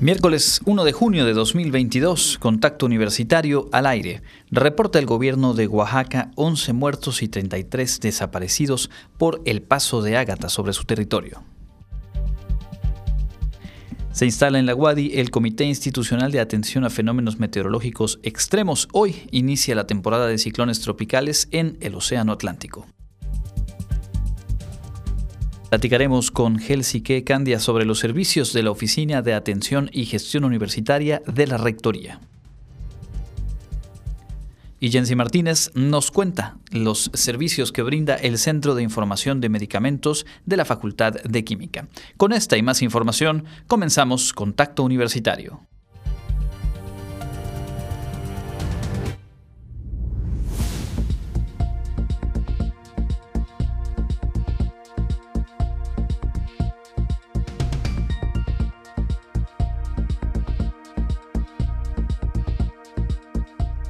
Miércoles 1 de junio de 2022, contacto universitario al aire. Reporta el gobierno de Oaxaca 11 muertos y 33 desaparecidos por el paso de Ágata sobre su territorio. Se instala en la Guadi el Comité Institucional de Atención a Fenómenos Meteorológicos Extremos. Hoy inicia la temporada de ciclones tropicales en el Océano Atlántico. Platicaremos con Helsique Candia sobre los servicios de la Oficina de Atención y Gestión Universitaria de la Rectoría. Y Jensi Martínez nos cuenta los servicios que brinda el Centro de Información de Medicamentos de la Facultad de Química. Con esta y más información, comenzamos Contacto Universitario.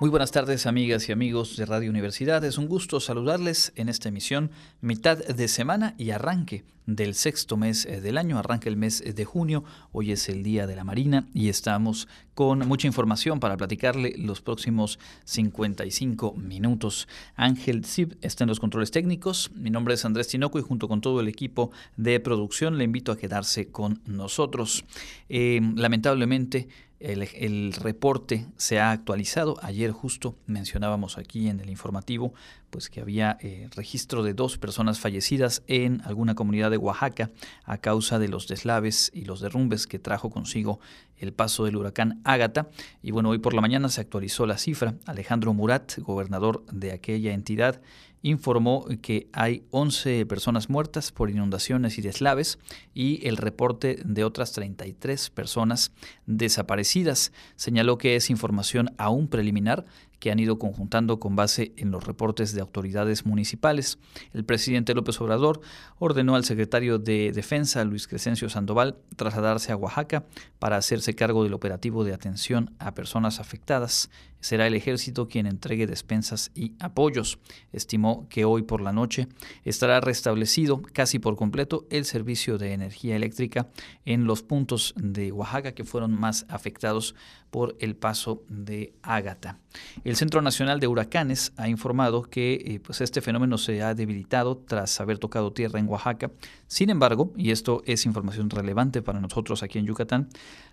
Muy buenas tardes amigas y amigos de Radio Universidad. Es un gusto saludarles en esta emisión, mitad de semana y arranque del sexto mes eh, del año. Arranca el mes de junio. Hoy es el Día de la Marina y estamos con mucha información para platicarle los próximos 55 minutos. Ángel Zip está en los controles técnicos. Mi nombre es Andrés Tinoco y junto con todo el equipo de producción le invito a quedarse con nosotros. Eh, lamentablemente, el, reporte se ha actualizado. Ayer justo mencionábamos aquí en el informativo pues que había eh, registro de dos personas fallecidas en alguna comunidad de Oaxaca a causa de los deslaves y los derrumbes que trajo consigo el paso del huracán Ágata. Y bueno, hoy por la mañana se actualizó la cifra. Alejandro Murat, gobernador de aquella entidad, informó que hay 11 personas muertas por inundaciones y deslaves y el reporte de otras 33 personas desaparecidas. Señaló que es información aún preliminar que han ido conjuntando con base en los reportes de autoridades municipales. El presidente López Obrador ordenó al secretario de Defensa, Luis Crescencio Sandoval, trasladarse a Oaxaca para hacerse cargo del operativo de atención a personas afectadas. Será el ejército quien entregue despensas y apoyos. Estimó que hoy por la noche estará restablecido casi por completo el servicio de energía eléctrica en los puntos de Oaxaca que fueron más afectados por el paso de Ágata. El Centro Nacional de Huracanes ha informado que eh, pues este fenómeno se ha debilitado tras haber tocado tierra en Oaxaca. Sin embargo, y esto es información relevante para nosotros aquí en Yucatán,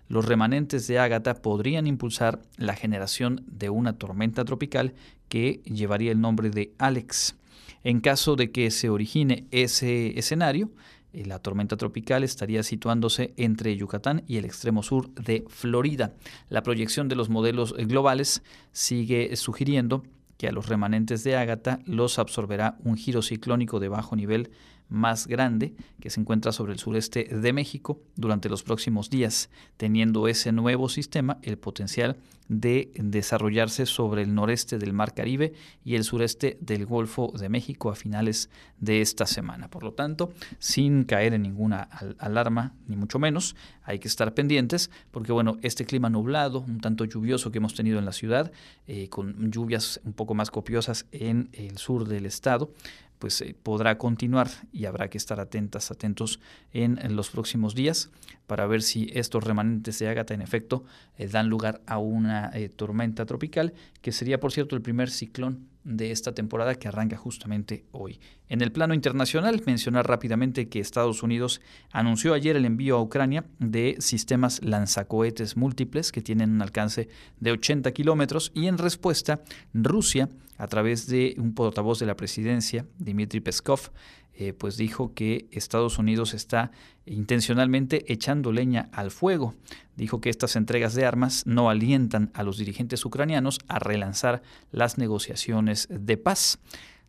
los remanentes de Ágata podrían impulsar la generación de una tormenta tropical que llevaría el nombre de Alex. En caso de que se origine ese escenario, eh, la tormenta tropical estaría situándose entre Yucatán y el extremo sur de Florida. La proyección de los modelos globales sigue sugiriendo que a los remanentes de Ágata los absorberá un giro ciclónico de bajo nivel más grande que se encuentra sobre el sureste de México durante los próximos días, teniendo ese nuevo sistema el potencial de desarrollarse sobre el noreste del Mar Caribe y el sureste del Golfo de México a finales de esta semana. Por lo tanto, sin caer en ninguna alarma, ni mucho menos, hay que estar pendientes porque, bueno, este clima nublado, un tanto lluvioso que hemos tenido en la ciudad, eh, con lluvias un poco más copiosas en el sur del estado, pues eh, podrá continuar y habrá que estar atentas, atentos en, los próximos días para ver si estos remanentes de Ágata en efecto eh, dan lugar a una eh, tormenta tropical, que sería por cierto el primer ciclón de esta temporada que arranca justamente hoy. En el plano internacional, mencionar rápidamente que Estados Unidos anunció ayer el envío a Ucrania de sistemas lanzacohetes múltiples que tienen un alcance de 80 kilómetros y en respuesta, Rusia, a través de un portavoz de la presidencia, Dmitry Peskov, eh, pues dijo que Estados Unidos está intencionalmente echando leña al fuego. Dijo que estas entregas de armas no alientan a los dirigentes ucranianos a relanzar las negociaciones de paz.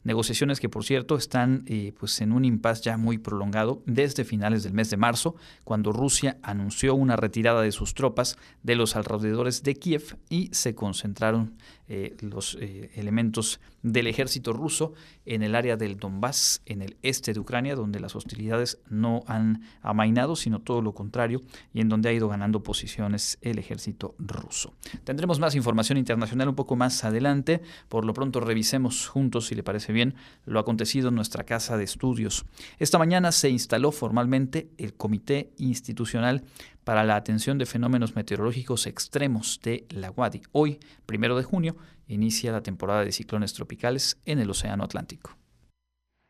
Negociaciones que, por cierto, están eh, pues en un impasse ya muy prolongado desde finales del mes de marzo, cuando Rusia anunció una retirada de sus tropas de los alrededores de Kiev y se concentraron eh, los eh, elementos del ejército ruso en el área del Donbass, en el este de Ucrania, donde las hostilidades no han amainado, sino todo lo contrario, y en donde ha ido ganando posiciones el ejército ruso. Tendremos más información internacional un poco más adelante. Por lo pronto revisemos juntos, si le parece bien, lo acontecido en nuestra casa de estudios. Esta mañana se instaló formalmente el Comité Institucional para la Atención de Fenómenos Meteorológicos Extremos de la UADI. Hoy, primero de junio, inicia la temporada de ciclones tropicales en el Océano Atlántico.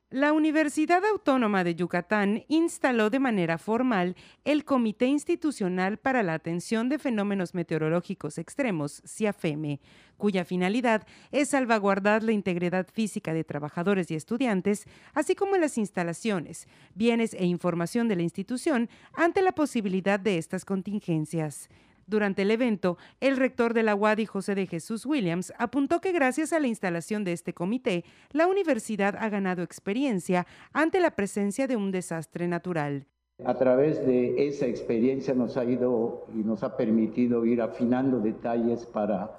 La Universidad Autónoma de Yucatán instaló de manera formal el Comité Institucional para la Atención de Fenómenos Meteorológicos Extremos, CIAFEME, cuya finalidad es salvaguardar la integridad física de trabajadores y estudiantes, así como las instalaciones, bienes e información de la institución ante la posibilidad de estas contingencias. Durante el evento, el rector de la UADI, José de Jesús Williams, apuntó que gracias a la instalación de este comité, la universidad ha ganado experiencia ante la presencia de un desastre natural. A través de esa experiencia nos ha ido y nos ha permitido ir afinando detalles para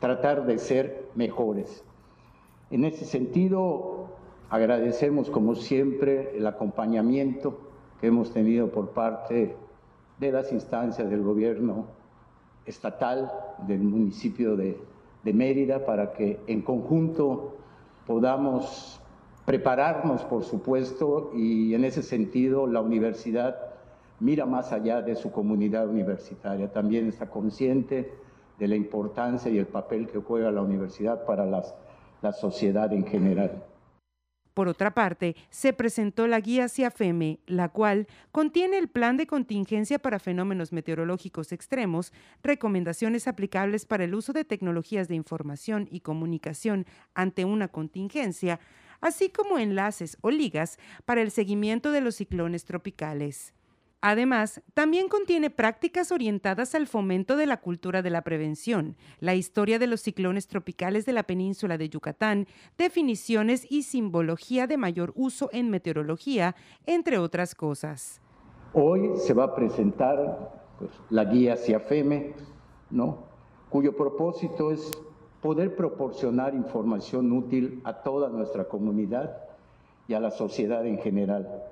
tratar de ser mejores. En ese sentido, agradecemos como siempre el acompañamiento que hemos tenido por parte de las instancias del gobierno estatal del municipio de, Mérida para que en conjunto podamos prepararnos, por supuesto, y en ese sentido la universidad mira más allá de su comunidad universitaria, también está consciente de la importancia y el papel que juega la universidad para la sociedad en general. Por otra parte, se presentó la guía CIAFEME, la cual contiene el plan de contingencia para fenómenos meteorológicos extremos, recomendaciones aplicables para el uso de tecnologías de información y comunicación ante una contingencia, así como enlaces o ligas para el seguimiento de los ciclones tropicales. Además, también contiene prácticas orientadas al fomento de la cultura de la prevención, la historia de los ciclones tropicales de la península de Yucatán, definiciones y simbología de mayor uso en meteorología, entre otras cosas. Hoy se va a presentar pues, la guía CIAFEME, ¿no? cuyo propósito es poder proporcionar información útil a toda nuestra comunidad y a la sociedad en general.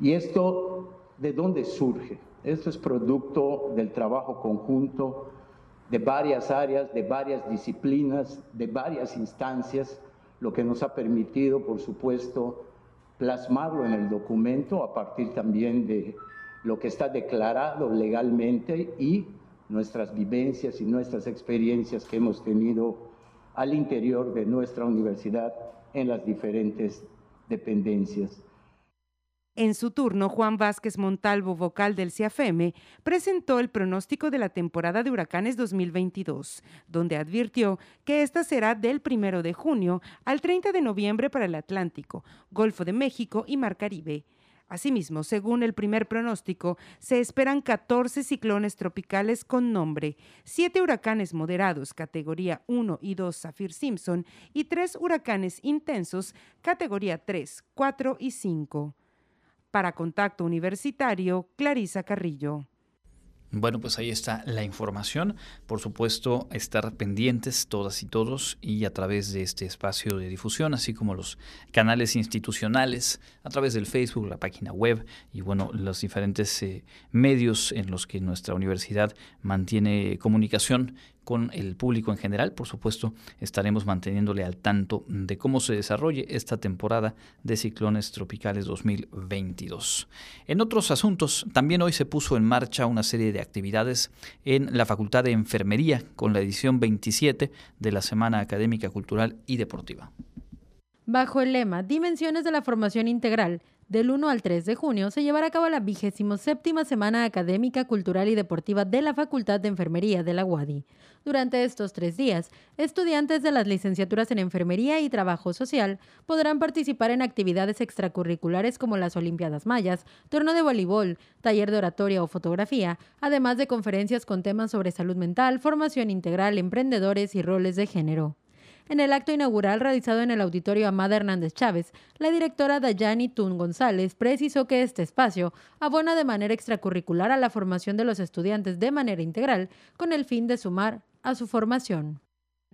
Y esto ¿De dónde surge? Esto es producto del trabajo conjunto de varias áreas, de varias disciplinas, de varias instancias, lo que nos ha permitido, por supuesto, plasmarlo en el documento a partir también de lo que está declarado legalmente y nuestras vivencias y nuestras experiencias que hemos tenido al interior de nuestra universidad en las diferentes dependencias. En su turno, Juan Vázquez Montalvo, vocal del CIAFEME, presentó el pronóstico de la temporada de huracanes 2022, donde advirtió que esta será del 1 de junio al 30 de noviembre para el Atlántico, Golfo de México y Mar Caribe. Asimismo, según el primer pronóstico, se esperan 14 ciclones tropicales con nombre, 7 huracanes moderados categoría 1 y 2 Zafir Simpson y 3 huracanes intensos categoría 3, 4 y 5. Para Contacto Universitario, Clarisa Carrillo. Bueno, pues ahí está la información. Por supuesto, estar pendientes todas y todos y a través de este espacio de difusión, así como los canales institucionales, a través del Facebook, la página web y bueno, los diferentes eh, medios en los que nuestra universidad mantiene comunicación con el público en general. Por supuesto, estaremos manteniéndole al tanto de cómo se desarrolle esta temporada de ciclones tropicales 2022. En otros asuntos, también hoy se puso en marcha una serie de actividades en la Facultad de Enfermería con la edición 27 de la Semana Académica Cultural y Deportiva. Bajo el lema Dimensiones de la Formación Integral, del 1 al 3 de junio se llevará a cabo la vigésimo séptima Semana Académica, Cultural y Deportiva de la Facultad de Enfermería de la UADI. Durante estos tres días, estudiantes de las licenciaturas en Enfermería y Trabajo Social podrán participar en actividades extracurriculares como las Olimpiadas Mayas, torneo de voleibol, taller de oratoria o fotografía, además de conferencias con temas sobre salud mental, formación integral, emprendedores y roles de género. En el acto inaugural realizado en el auditorio Amada Hernández Chávez, la directora Dayani Tun González precisó que este espacio abona de manera extracurricular a la formación de los estudiantes de manera integral con el fin de sumar a su formación.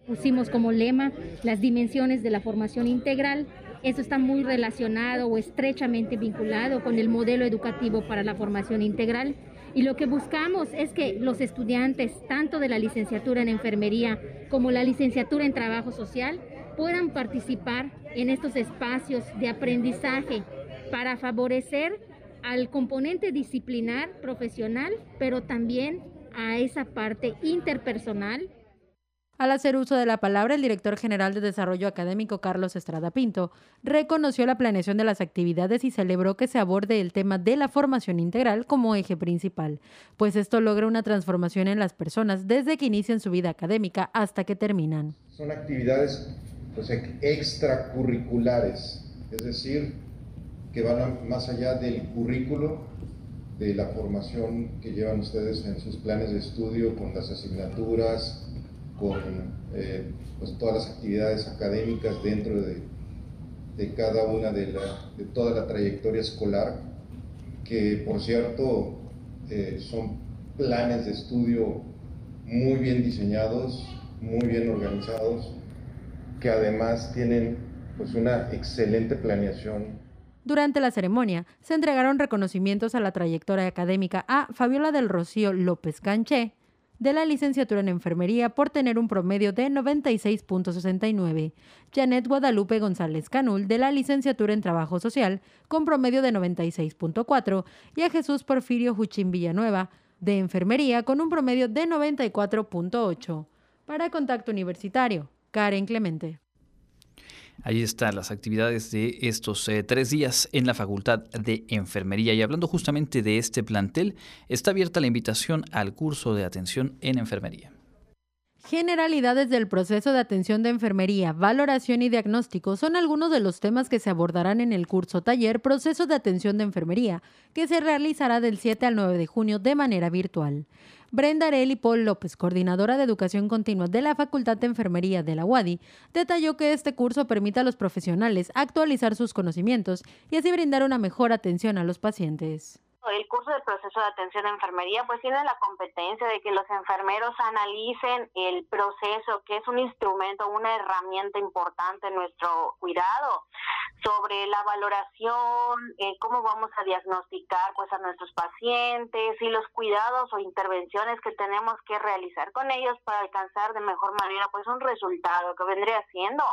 Pusimos como lema las dimensiones de la formación integral. Eso está muy relacionado o estrechamente vinculado con el modelo educativo para la formación integral. Y lo que buscamos es que los estudiantes, tanto de la licenciatura en enfermería como la licenciatura en trabajo social, puedan participar en estos espacios de aprendizaje para favorecer al componente disciplinar profesional, pero también a esa parte interpersonal al hacer uso de la palabra, el director general de Desarrollo Académico, Carlos Estrada Pinto, reconoció la planeación de las actividades y celebró que se aborde el tema de la formación integral como eje principal, pues esto logra una transformación en las personas desde que inician su vida académica hasta que terminan. Son actividades pues, extracurriculares, es decir, que van más allá del currículo, de la formación que llevan ustedes en sus planes de estudio con las asignaturas, con eh, pues todas las actividades académicas dentro de, de cada una de, la, de, toda la trayectoria escolar, que por cierto eh, son planes de estudio muy bien diseñados, muy bien organizados, que además tienen pues una excelente planeación. Durante la ceremonia se entregaron reconocimientos a la trayectoria académica a Fabiola del Rocío López Canché, de la licenciatura en enfermería por tener un promedio de 96.69. Janet Guadalupe González Canul de la licenciatura en trabajo social con promedio de 96.4 y a Jesús Porfirio Juchín Villanueva de enfermería con un promedio de 94.8. Para Contacto Universitario, Karen Clemente. Ahí están las actividades de estos eh, tres días en la Facultad de Enfermería. Y hablando justamente de este plantel, está abierta la invitación al curso de atención en enfermería. Generalidades del proceso de atención de enfermería, valoración y diagnóstico son algunos de los temas que se abordarán en el curso taller Proceso de Atención de Enfermería, que se realizará del 7 al 9 de junio de manera virtual. Brenda Areli Paul López, coordinadora de Educación Continua de la Facultad de Enfermería de la UADI, detalló que este curso permite a los profesionales actualizar sus conocimientos y así brindar una mejor atención a los pacientes el curso del proceso de atención a enfermería pues tiene la competencia de que los enfermeros analicen el proceso, que es un instrumento, una herramienta importante en nuestro cuidado, sobre la valoración, eh, cómo vamos a diagnosticar pues a nuestros pacientes y los cuidados o intervenciones que tenemos que realizar con ellos para alcanzar de mejor manera pues un resultado que vendría siendo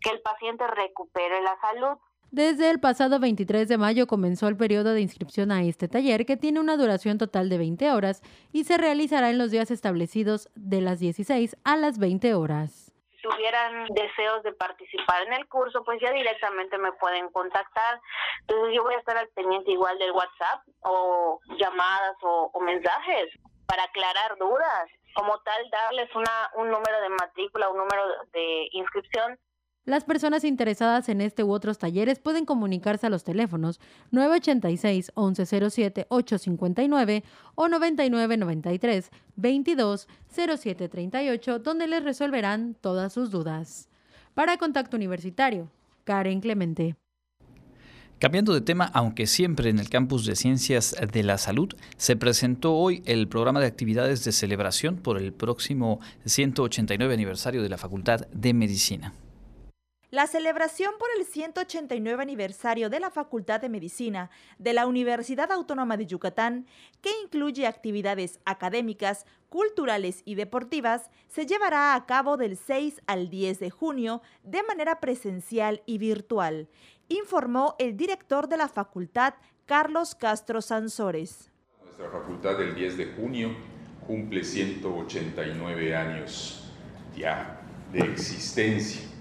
que el paciente recupere la salud. Desde el pasado 23 de mayo comenzó el periodo de inscripción a este taller que tiene una duración total de 20 horas y se realizará en los días establecidos de las 16 a las 20 horas. Si tuvieran deseos de participar en el curso, pues ya directamente me pueden contactar. Entonces yo voy a estar al pendiente igual del WhatsApp o llamadas o, mensajes para aclarar dudas. Como tal, darles una, un número de matrícula, un número de inscripción las personas interesadas en este u otros talleres pueden comunicarse a los teléfonos 986-1107-859 o 9993-220738, donde les resolverán todas sus dudas. Para Contacto Universitario, Karen Clemente. Cambiando de tema, aunque siempre en el campus de Ciencias de la Salud, se presentó hoy el programa de actividades de celebración por el próximo 189 aniversario de la Facultad de Medicina. La celebración por el 189 aniversario de la Facultad de Medicina de la Universidad Autónoma de Yucatán, que incluye actividades académicas, culturales y deportivas, se llevará a cabo del 6 al 10 de junio de manera presencial y virtual, informó el director de la facultad, Carlos Castro Sansores. Nuestra facultad el 10 de junio cumple 189 años ya de existencia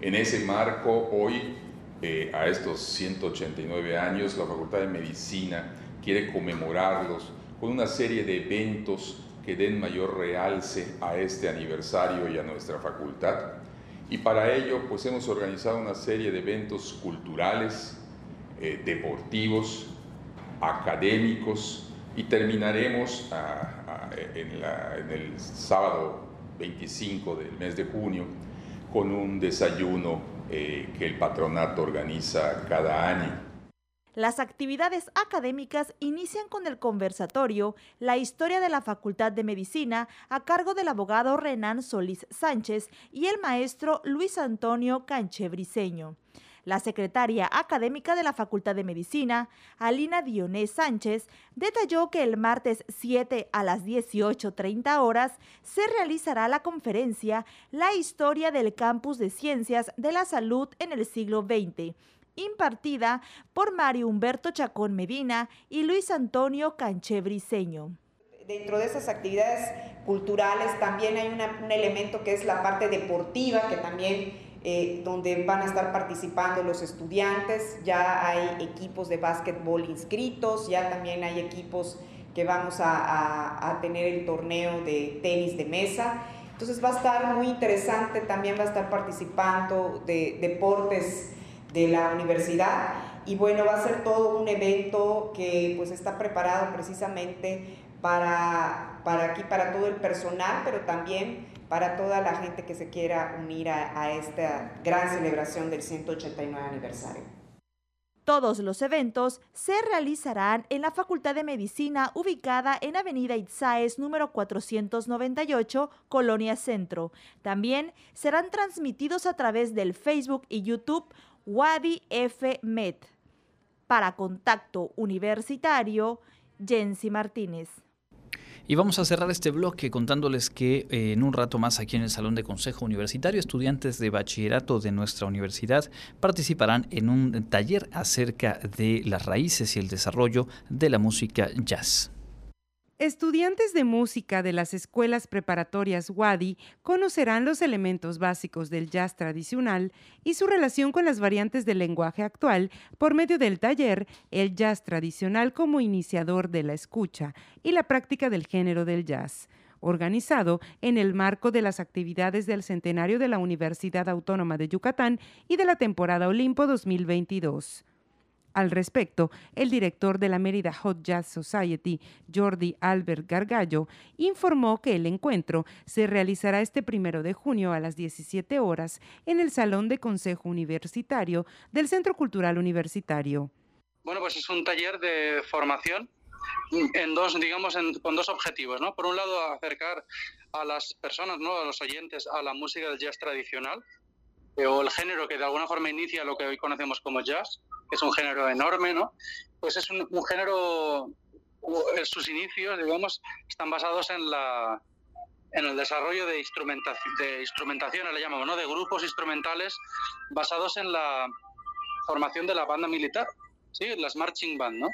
en ese marco, hoy, eh, a estos 189 años, la Facultad de Medicina quiere conmemorarlos con una serie de eventos que den mayor realce a este aniversario y a nuestra facultad. Y para ello, pues hemos organizado una serie de eventos culturales, eh, deportivos, académicos, y terminaremos en el sábado 25 del mes de junio con un desayuno eh, que el patronato organiza cada año. Las actividades académicas inician con el conversatorio La historia de la Facultad de Medicina a cargo del abogado Renan Solís Sánchez y el maestro Luis Antonio Canchebriceño. La secretaria académica de la Facultad de Medicina, Alina Dionés Sánchez, detalló que el martes 7 a las 18.30 horas se realizará la conferencia La historia del campus de ciencias de la salud en el siglo XX impartida por Mario Humberto Chacón Medina y Luis Antonio Canchebriceño. Dentro de esas actividades culturales también hay un elemento que es la parte deportiva, que también eh, donde van a estar participando los estudiantes, ya hay equipos de básquetbol inscritos, ya también hay equipos que vamos a, tener el torneo de tenis de mesa. Entonces va a estar muy interesante, también va a estar participando de deportes de la universidad y bueno, va a ser todo un evento que pues está preparado precisamente para, para aquí, para todo el personal, pero también para toda la gente que se quiera unir a, esta gran celebración del 189 aniversario. Todos los eventos se realizarán en la Facultad de Medicina ubicada en Avenida Itzaes número 498, Colonia Centro. También serán transmitidos a través del Facebook y YouTube Wadi F. Med. Para Contacto Universitario, Jensi Martínez. Y vamos a cerrar este bloque contándoles que eh, en un rato más aquí en el Salón de Consejo Universitario, estudiantes de bachillerato de nuestra universidad participarán en un taller acerca de las raíces y el desarrollo de la música jazz. Estudiantes de música de las escuelas preparatorias Wadi conocerán los elementos básicos del jazz tradicional y su relación con las variantes del lenguaje actual por medio del taller El jazz tradicional como iniciador de la escucha y la práctica del género del jazz organizado en el marco de las actividades del centenario de la Universidad Autónoma de Yucatán y de la temporada Olimpo 2022. Al respecto, el director de la Mérida Hot Jazz Society, Jordi Albert Gargallo, informó que el encuentro se realizará este primero de junio a las 17 horas en el Salón de Consejo Universitario del Centro Cultural Universitario. Bueno, pues es un taller de formación con dos objetivos, ¿no? Por un lado, acercar a las personas, ¿no? A los oyentes a la música del jazz tradicional, eh, o el género que de alguna forma inicia lo que hoy conocemos como jazz, que es un género enorme, ¿no? Pues es un, género, sus inicios, digamos, están basados en la en el desarrollo de instrumentación, de instrumentación, le llamamos, ¿no? De grupos instrumentales basados en la formación de la banda militar, ¿sí? Las marching band, ¿no?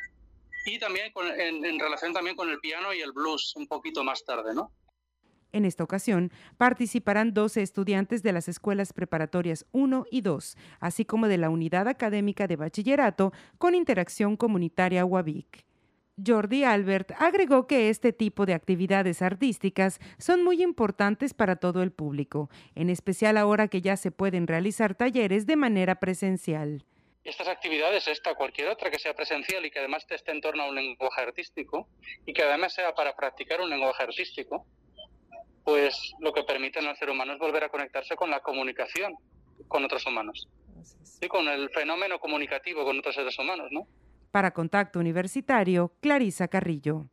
Y también en, en relación también con el piano y el blues un poquito más tarde, ¿no? En esta ocasión participarán 12 estudiantes de las escuelas preparatorias 1 y 2, así como de la Unidad Académica de Bachillerato con Interacción Comunitaria UABIC. Jordi Albert agregó que este tipo de actividades artísticas son muy importantes para todo el público, en especial ahora que ya se pueden realizar talleres de manera presencial. Estas actividades, esta cualquier otra que sea presencial y que además esté en torno a un lenguaje artístico y que además sea para practicar un lenguaje artístico, pues lo que permiten al ser humano es volver a conectarse con la comunicación con otros humanos. Y con el fenómeno comunicativo con otros seres humanos, ¿no? Para Contacto Universitario, Clarisa Carrillo.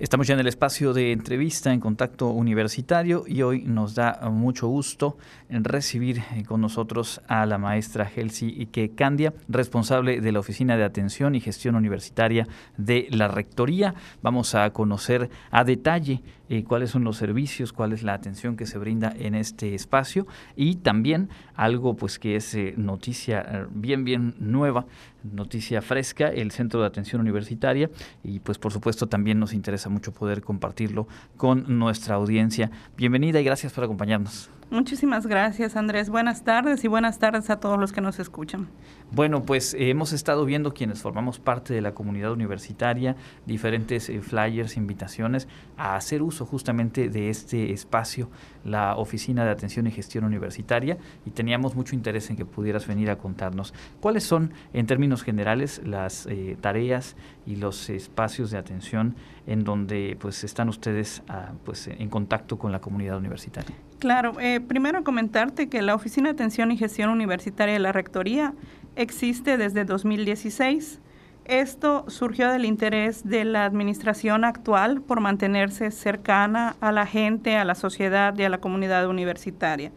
Estamos ya en el espacio de entrevista en contacto universitario y hoy nos da mucho gusto recibir eh, con nosotros a la maestra Gelsi Ike Candia, responsable de la Oficina de Atención y Gestión Universitaria de la Rectoría. Vamos a conocer a detalle eh, cuáles son los servicios, cuál es la atención que se brinda en este espacio y también algo pues que es eh, noticia bien bien nueva, noticia fresca, el Centro de Atención Universitaria y pues por supuesto también nos interesa mucho poder compartirlo con nuestra audiencia. Bienvenida y gracias por acompañarnos. Muchísimas gracias, Andrés. Buenas tardes y buenas tardes a todos los que nos escuchan. Bueno, pues eh, hemos estado viendo quienes formamos parte de la comunidad universitaria, diferentes eh, flyers, invitaciones a hacer uso justamente de este espacio, la Oficina de Atención y Gestión Universitaria, y teníamos mucho interés en que pudieras venir a contarnos cuáles son, en términos generales, las eh, tareas y los espacios de atención en donde pues están ustedes ah, pues, en contacto con la comunidad universitaria. Claro, primero comentarte que la Oficina de Atención y Gestión Universitaria de la Rectoría existe desde 2016. Esto surgió del interés de la administración actual por mantenerse cercana a la gente, a la sociedad y a la comunidad universitaria.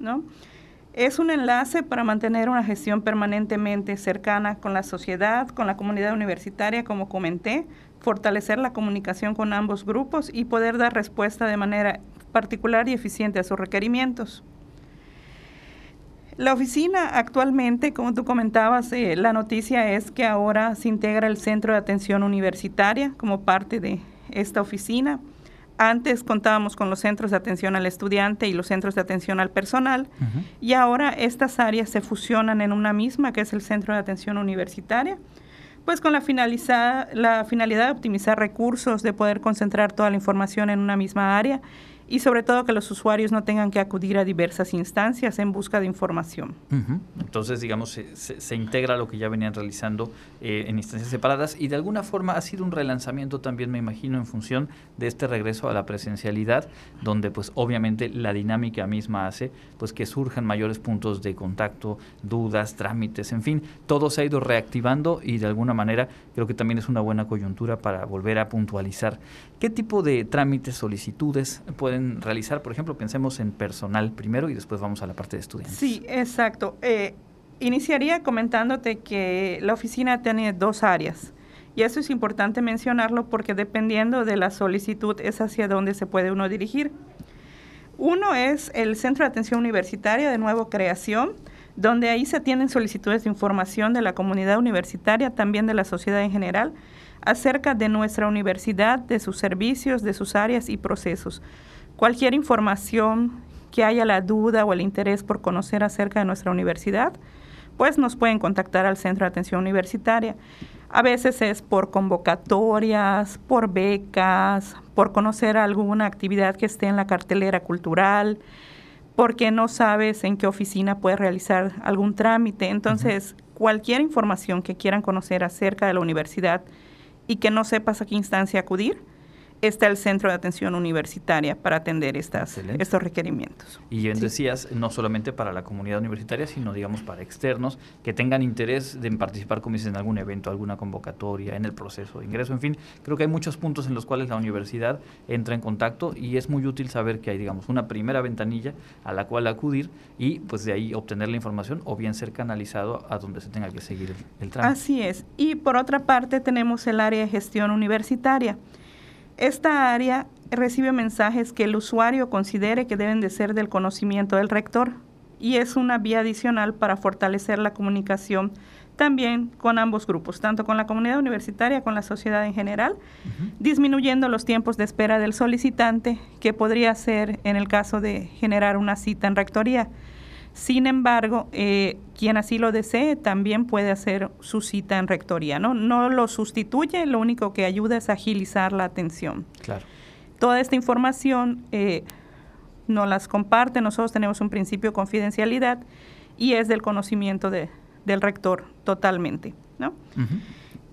¿no? Es un enlace para mantener una gestión permanentemente cercana con la sociedad, con la comunidad universitaria, como comenté, fortalecer la comunicación con ambos grupos y poder dar respuesta de manera particular y eficiente a sus requerimientos. La oficina actualmente, como tú comentabas, eh, la noticia es que ahora se integra el Centro de Atención Universitaria como parte de esta oficina. Antes contábamos con los centros de atención al estudiante y los centros de atención al personal y ahora estas áreas se fusionan en una misma, que es el Centro de Atención Universitaria, pues con la, la finalidad de optimizar recursos, de poder concentrar toda la información en una misma área y sobre todo que los usuarios no tengan que acudir a diversas instancias en busca de información. Entonces, digamos, se, se, integra lo que ya venían realizando eh, en instancias separadas y de alguna forma ha sido un relanzamiento también, me imagino, en función de este regreso a la presencialidad, donde pues obviamente la dinámica misma hace pues que surjan mayores puntos de contacto, dudas, trámites, en fin, todo se ha ido reactivando y de alguna manera creo que también es una buena coyuntura para volver a puntualizar qué tipo de trámites, solicitudes pueden realizar? Por ejemplo, pensemos en personal primero y después vamos a la parte de estudiantes. Sí, exacto. Eh, iniciaría comentándote que la oficina tiene dos áreas. Y eso es importante mencionarlo porque dependiendo de la solicitud es hacia dónde se puede uno dirigir. Uno es el Centro de Atención Universitaria de Nuevo Creación, donde ahí se atienden solicitudes de información de la comunidad universitaria, también de la sociedad en general, acerca de nuestra universidad, de sus servicios, de sus áreas y procesos. Cualquier información que haya la duda o el interés por conocer acerca de nuestra universidad, pues nos pueden contactar al Centro de Atención Universitaria. A veces es por convocatorias, por becas, por conocer alguna actividad que esté en la cartelera cultural, porque no sabes en qué oficina puedes realizar algún trámite. Entonces, cualquier información que quieran conocer acerca de la universidad y que no sepas a qué instancia acudir, está el centro de atención universitaria para atender estas, estos requerimientos. Y bien decías, no solamente para la comunidad universitaria, sino digamos para externos que tengan interés en participar, como dices, en algún evento, alguna convocatoria, en el proceso de ingreso, en fin, creo que hay muchos puntos en los cuales la universidad entra en contacto y es muy útil saber que hay, digamos, una primera ventanilla a la cual acudir y pues de ahí obtener la información o bien ser canalizado a donde se tenga que seguir el, el trámite. Así es. Y por otra parte tenemos el área de gestión universitaria. Esta área recibe mensajes que el usuario considere que deben de ser del conocimiento del rector y es una vía adicional para fortalecer la comunicación también con ambos grupos, tanto con la comunidad universitaria, con la sociedad en general, disminuyendo los tiempos de espera del solicitante, que podría ser en el caso de generar una cita en rectoría. Sin embargo, eh, quien así lo desee también puede hacer su cita en rectoría, ¿no? No lo sustituye, lo único que ayuda es agilizar la atención. Claro. Toda esta información eh, nos las comparte, nosotros tenemos un principio de confidencialidad y es del conocimiento de, del rector totalmente, ¿no?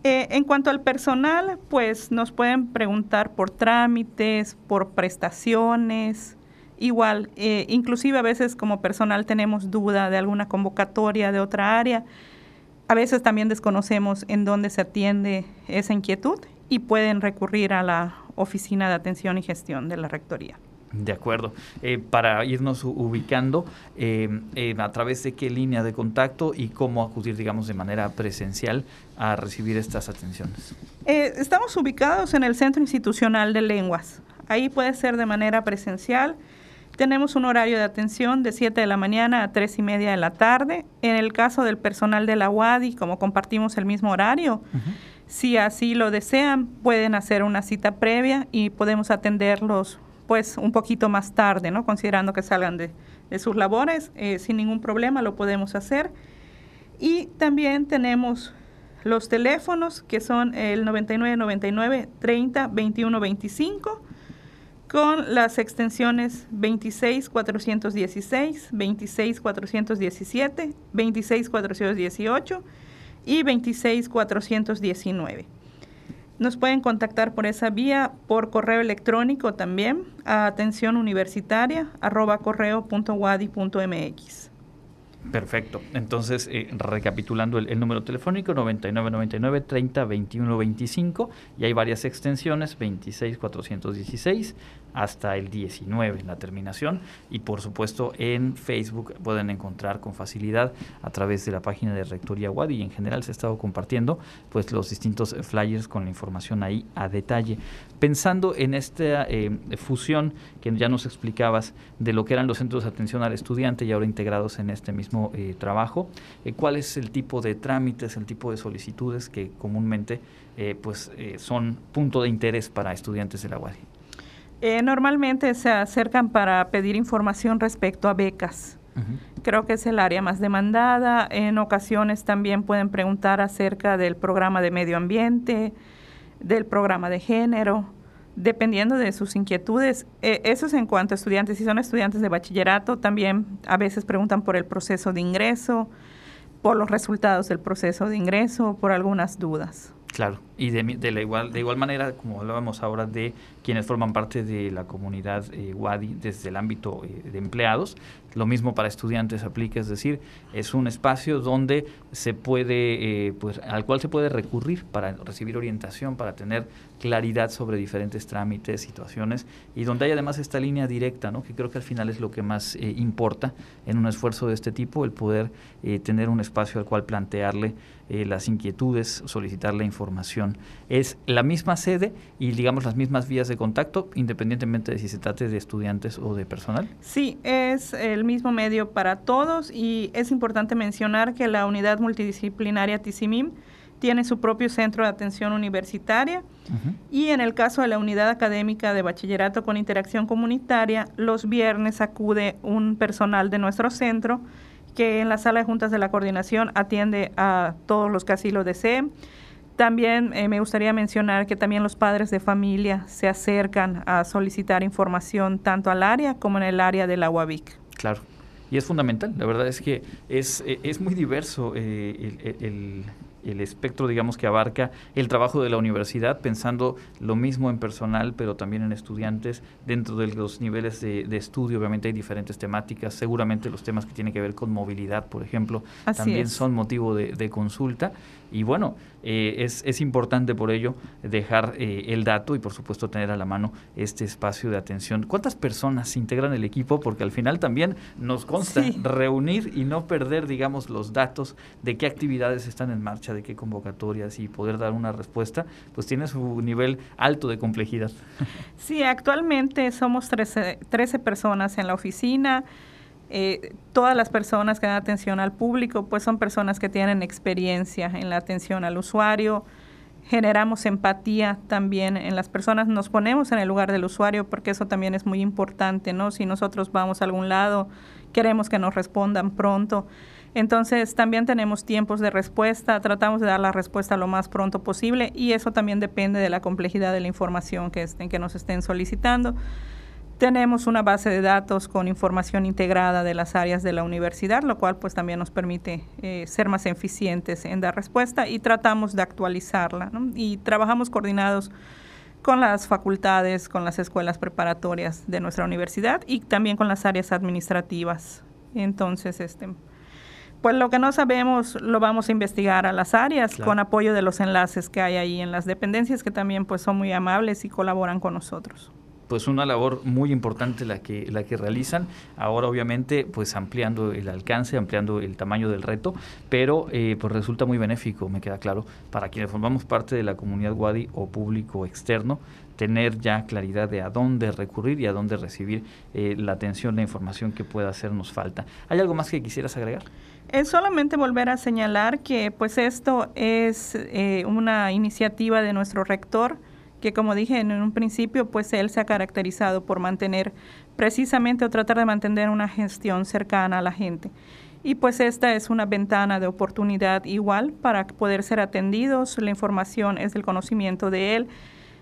Eh, en cuanto al personal, pues nos pueden preguntar por trámites, por prestaciones, igual, eh, inclusive a veces como personal tenemos duda de alguna convocatoria de otra área, a veces también desconocemos en dónde se atiende esa inquietud y pueden recurrir a la Oficina de Atención y Gestión de la Rectoría. De acuerdo. Eh, para irnos ubicando, eh, a través de qué línea de contacto y cómo acudir, digamos, de manera presencial a recibir estas atenciones. estamos ubicados en el Centro Institucional de Lenguas. Ahí puede ser de manera presencial tenemos un horario de atención de 7 de la mañana a 3 y media de la tarde. En el caso del personal de la UADI, como compartimos el mismo horario, si así lo desean, pueden hacer una cita previa y podemos atenderlos pues un poquito más tarde, ¿no? considerando que salgan de, sus labores, eh, sin ningún problema lo podemos hacer. Y también tenemos los teléfonos que son el 9999 30 21 25 con las extensiones 26416, 26417, 26418 y 26419. Nos pueden contactar por esa vía, por correo electrónico también, a atención universitaria arroba. Perfecto. Entonces, eh, recapitulando el, número telefónico, 9999 30 21 25, y hay varias extensiones, 26 416 hasta el 19 en la terminación, y por supuesto en Facebook pueden encontrar con facilidad a través de la página de Rectoría Wadi, y en general se ha estado compartiendo pues los distintos flyers con la información ahí a detalle. Pensando en esta eh, fusión que ya nos explicabas de lo que eran los centros de atención al estudiante y ahora integrados en este mismo eh, trabajo, eh, cuál es el tipo de trámites, el tipo de solicitudes que comúnmente pues, son punto de interés para estudiantes de la UADI. normalmente se acercan para pedir información respecto a becas. Creo que es el área más demandada. En ocasiones también pueden preguntar acerca del programa de medio ambiente, del programa de género dependiendo de sus inquietudes. Eh, eso es en cuanto a estudiantes. Si son estudiantes de bachillerato, también a veces preguntan por el proceso de ingreso, por los resultados del proceso de ingreso, por algunas dudas. Claro, y de, la igual, de igual manera, como hablábamos ahora de quienes forman parte de la comunidad eh, WADI desde el ámbito eh, de empleados, lo mismo para estudiantes aplica, es decir, es un espacio donde se puede, eh, pues, al cual se puede recurrir para recibir orientación, para tener claridad sobre diferentes trámites, situaciones, y donde hay además esta línea directa, ¿no? que creo que al final es lo que más eh, importa en un esfuerzo de este tipo, el poder eh, tener un espacio al cual plantearle las inquietudes, solicitar la información. Es la misma sede y digamos las mismas vías de contacto, independientemente de si se trate de estudiantes o de personal. Sí, es el mismo medio para todos y es importante mencionar que la unidad multidisciplinaria TICIMIM tiene su propio centro de atención universitaria y en el caso de la unidad académica de bachillerato con interacción comunitaria, los viernes acude un personal de nuestro centro que en la sala de juntas de la coordinación atiende a todos los que así lo deseen. También eh, me gustaría mencionar que también los padres de familia se acercan a solicitar información tanto al área como en el área de la UAVIC. Claro. Y es fundamental, la verdad es que es, eh, es muy diverso eh, el, el espectro, digamos, que abarca el trabajo de la universidad, pensando lo mismo en personal, pero también en estudiantes. Dentro de los niveles de, estudio, obviamente hay diferentes temáticas. Seguramente los temas que tienen que ver con movilidad, por ejemplo, también son motivo de, consulta. Y bueno, eh, es, es, importante por ello dejar eh, el dato y por supuesto tener a la mano este espacio de atención. ¿Cuántas personas integran el equipo? Porque al final también nos consta reunir y no perder, digamos, los datos de qué actividades están en marcha de qué convocatorias y poder dar una respuesta, pues tiene su nivel alto de complejidad. Sí, actualmente somos 13, 13 personas en la oficina. Eh, todas las personas que dan atención al público, pues son personas que tienen experiencia en la atención al usuario. Generamos empatía también en las personas, nos ponemos en el lugar del usuario porque eso también es muy importante, ¿no? Si nosotros vamos a algún lado, queremos que nos respondan pronto. Entonces también tenemos tiempos de respuesta, tratamos de dar la respuesta lo más pronto posible y eso también depende de la complejidad de la información que, estén, que nos estén solicitando. Tenemos una base de datos con información integrada de las áreas de la universidad, lo cual pues también nos permite eh, ser más eficientes en dar respuesta y tratamos de actualizarla. Y trabajamos coordinados con las facultades, con las escuelas preparatorias de nuestra universidad y también con las áreas administrativas. Entonces, este, pues lo que no sabemos lo vamos a investigar a las áreas con apoyo de los enlaces que hay ahí en las dependencias que también pues son muy amables y colaboran con nosotros pues una labor muy importante la que la que realizan. Ahora obviamente pues ampliando el alcance ampliando el tamaño del reto pero eh, pues resulta muy benéfico me queda claro para quienes formamos parte de la comunidad Wadi o público externo tener ya claridad de a dónde recurrir y a dónde recibir eh, la atención la información que pueda hacernos falta. Hay algo más que quisieras agregar es solamente volver a señalar que pues esto es eh, una iniciativa de nuestro rector que como dije en un principio, pues él se ha caracterizado por mantener precisamente o tratar de mantener una gestión cercana a la gente. Y pues esta es una ventana de oportunidad igual para poder ser atendidos. La información es el conocimiento de él,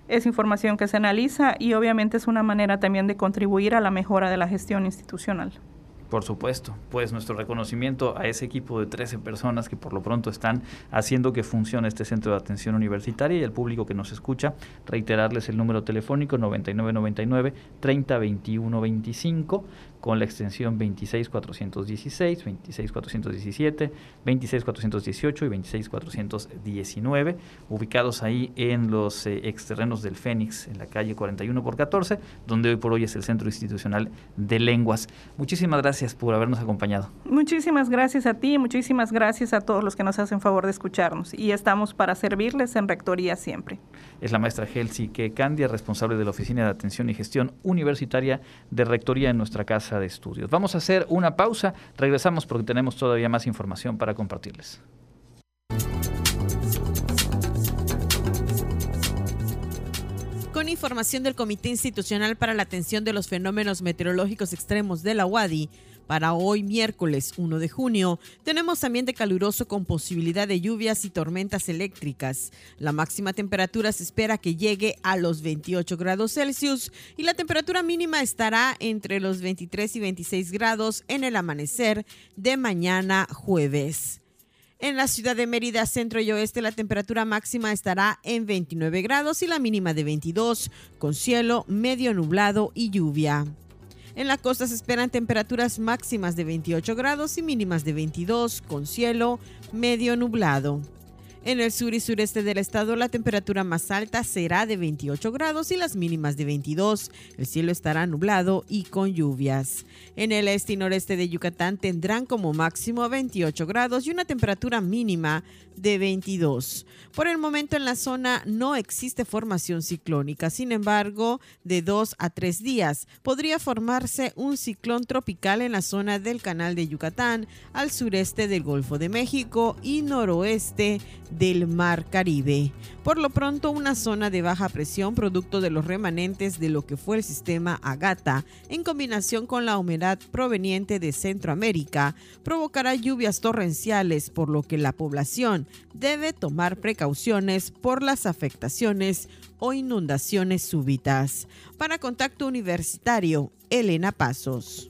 es información que se analiza y obviamente es una manera también de contribuir a la mejora de la gestión institucional. Por supuesto, pues nuestro reconocimiento a ese equipo de 13 personas que por lo pronto están haciendo que funcione este centro de atención universitaria y al público que nos escucha, reiterarles el número telefónico 9999 302125 con la extensión 26416, 26417, 26418 y 26419, ubicados ahí en los eh, exterrenos del Fénix, en la calle 41 por 14, donde hoy por hoy es el Centro Institucional de Lenguas. Muchísimas gracias por habernos acompañado. Muchísimas gracias a ti, muchísimas gracias a todos los que nos hacen favor de escucharnos y estamos para servirles en Rectoría siempre. Es la maestra Helsi Candia, responsable de la Oficina de Atención y Gestión Universitaria de Rectoría en nuestra casa de estudios. Vamos a hacer una pausa, regresamos porque tenemos todavía más información para compartirles. Información del Comité Institucional para la Atención de los Fenómenos Meteorológicos Extremos de la UADI, para hoy miércoles 1 de junio tenemos ambiente caluroso con posibilidad de lluvias y tormentas eléctricas. La máxima temperatura se espera que llegue a los 28 grados Celsius y la temperatura mínima estará entre los 23 y 26 grados en el amanecer de mañana jueves. En la ciudad de Mérida, centro y oeste, la temperatura máxima estará en 29 grados y la mínima de 22, con cielo medio nublado y lluvia. En la costa se esperan temperaturas máximas de 28 grados y mínimas de 22, con cielo medio nublado. En el sur y sureste del estado la temperatura más alta será de 28 grados y las mínimas de 22. El cielo estará nublado y con lluvias. En el este y noreste de Yucatán tendrán como máximo 28 grados y una temperatura mínima de 22. Por el momento en la zona no existe formación ciclónica, sin embargo, de dos a tres días podría formarse un ciclón tropical en la zona del canal de Yucatán, al sureste del Golfo de México y noroeste del Mar Caribe. Por lo pronto, una zona de baja presión producto de los remanentes de lo que fue el sistema Agata, en combinación con la humedad proveniente de Centroamérica, provocará lluvias torrenciales, por lo que la población debe tomar precauciones por las afectaciones o inundaciones súbitas. Para Contacto Universitario, Elena Pasos.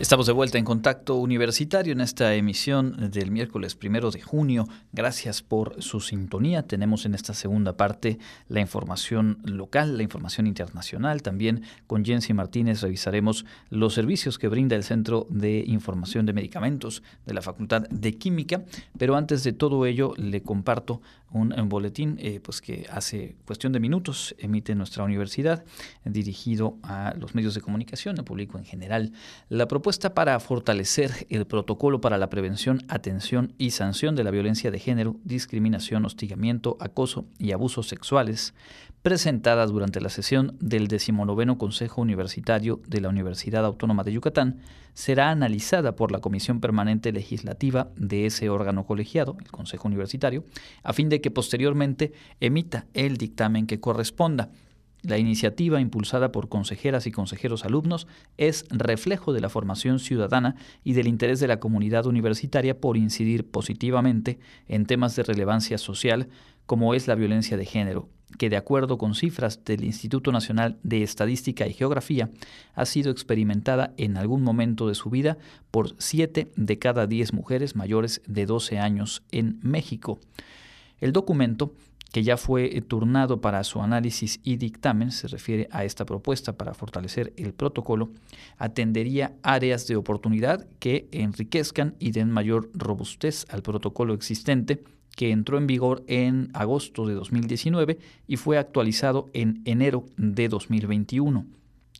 Estamos de vuelta en contacto universitario en esta emisión del miércoles primero de junio. Gracias por su sintonía. Tenemos en esta segunda parte la información local, la información internacional. También con Jensi Martínez revisaremos los servicios que brinda el Centro de Información de Medicamentos de la Facultad de Química. Pero antes de todo ello, le comparto un, boletín eh, pues que hace cuestión de minutos emite nuestra universidad dirigido a los medios de comunicación, al público en general. La propuesta para fortalecer el protocolo para la prevención, atención y sanción de la violencia de género, discriminación, hostigamiento, acoso y abusos sexuales presentadas durante la sesión del decimonoveno Consejo Universitario de la Universidad Autónoma de Yucatán, será analizada por la Comisión Permanente Legislativa de ese órgano colegiado, el Consejo Universitario, a fin de que posteriormente emita el dictamen que corresponda. La iniciativa, impulsada por consejeras y consejeros alumnos, es reflejo de la formación ciudadana y del interés de la comunidad universitaria por incidir positivamente en temas de relevancia social como es la violencia de género, que de acuerdo con cifras del Instituto Nacional de Estadística y Geografía, ha sido experimentada en algún momento de su vida por 7 de cada 10 mujeres mayores de 12 años en México. El documento que ya fue turnado para su análisis y dictamen, se refiere a esta propuesta para fortalecer el protocolo, atendería áreas de oportunidad que enriquezcan y den mayor robustez al protocolo existente, que entró en vigor en agosto de 2019 y fue actualizado en enero de 2021.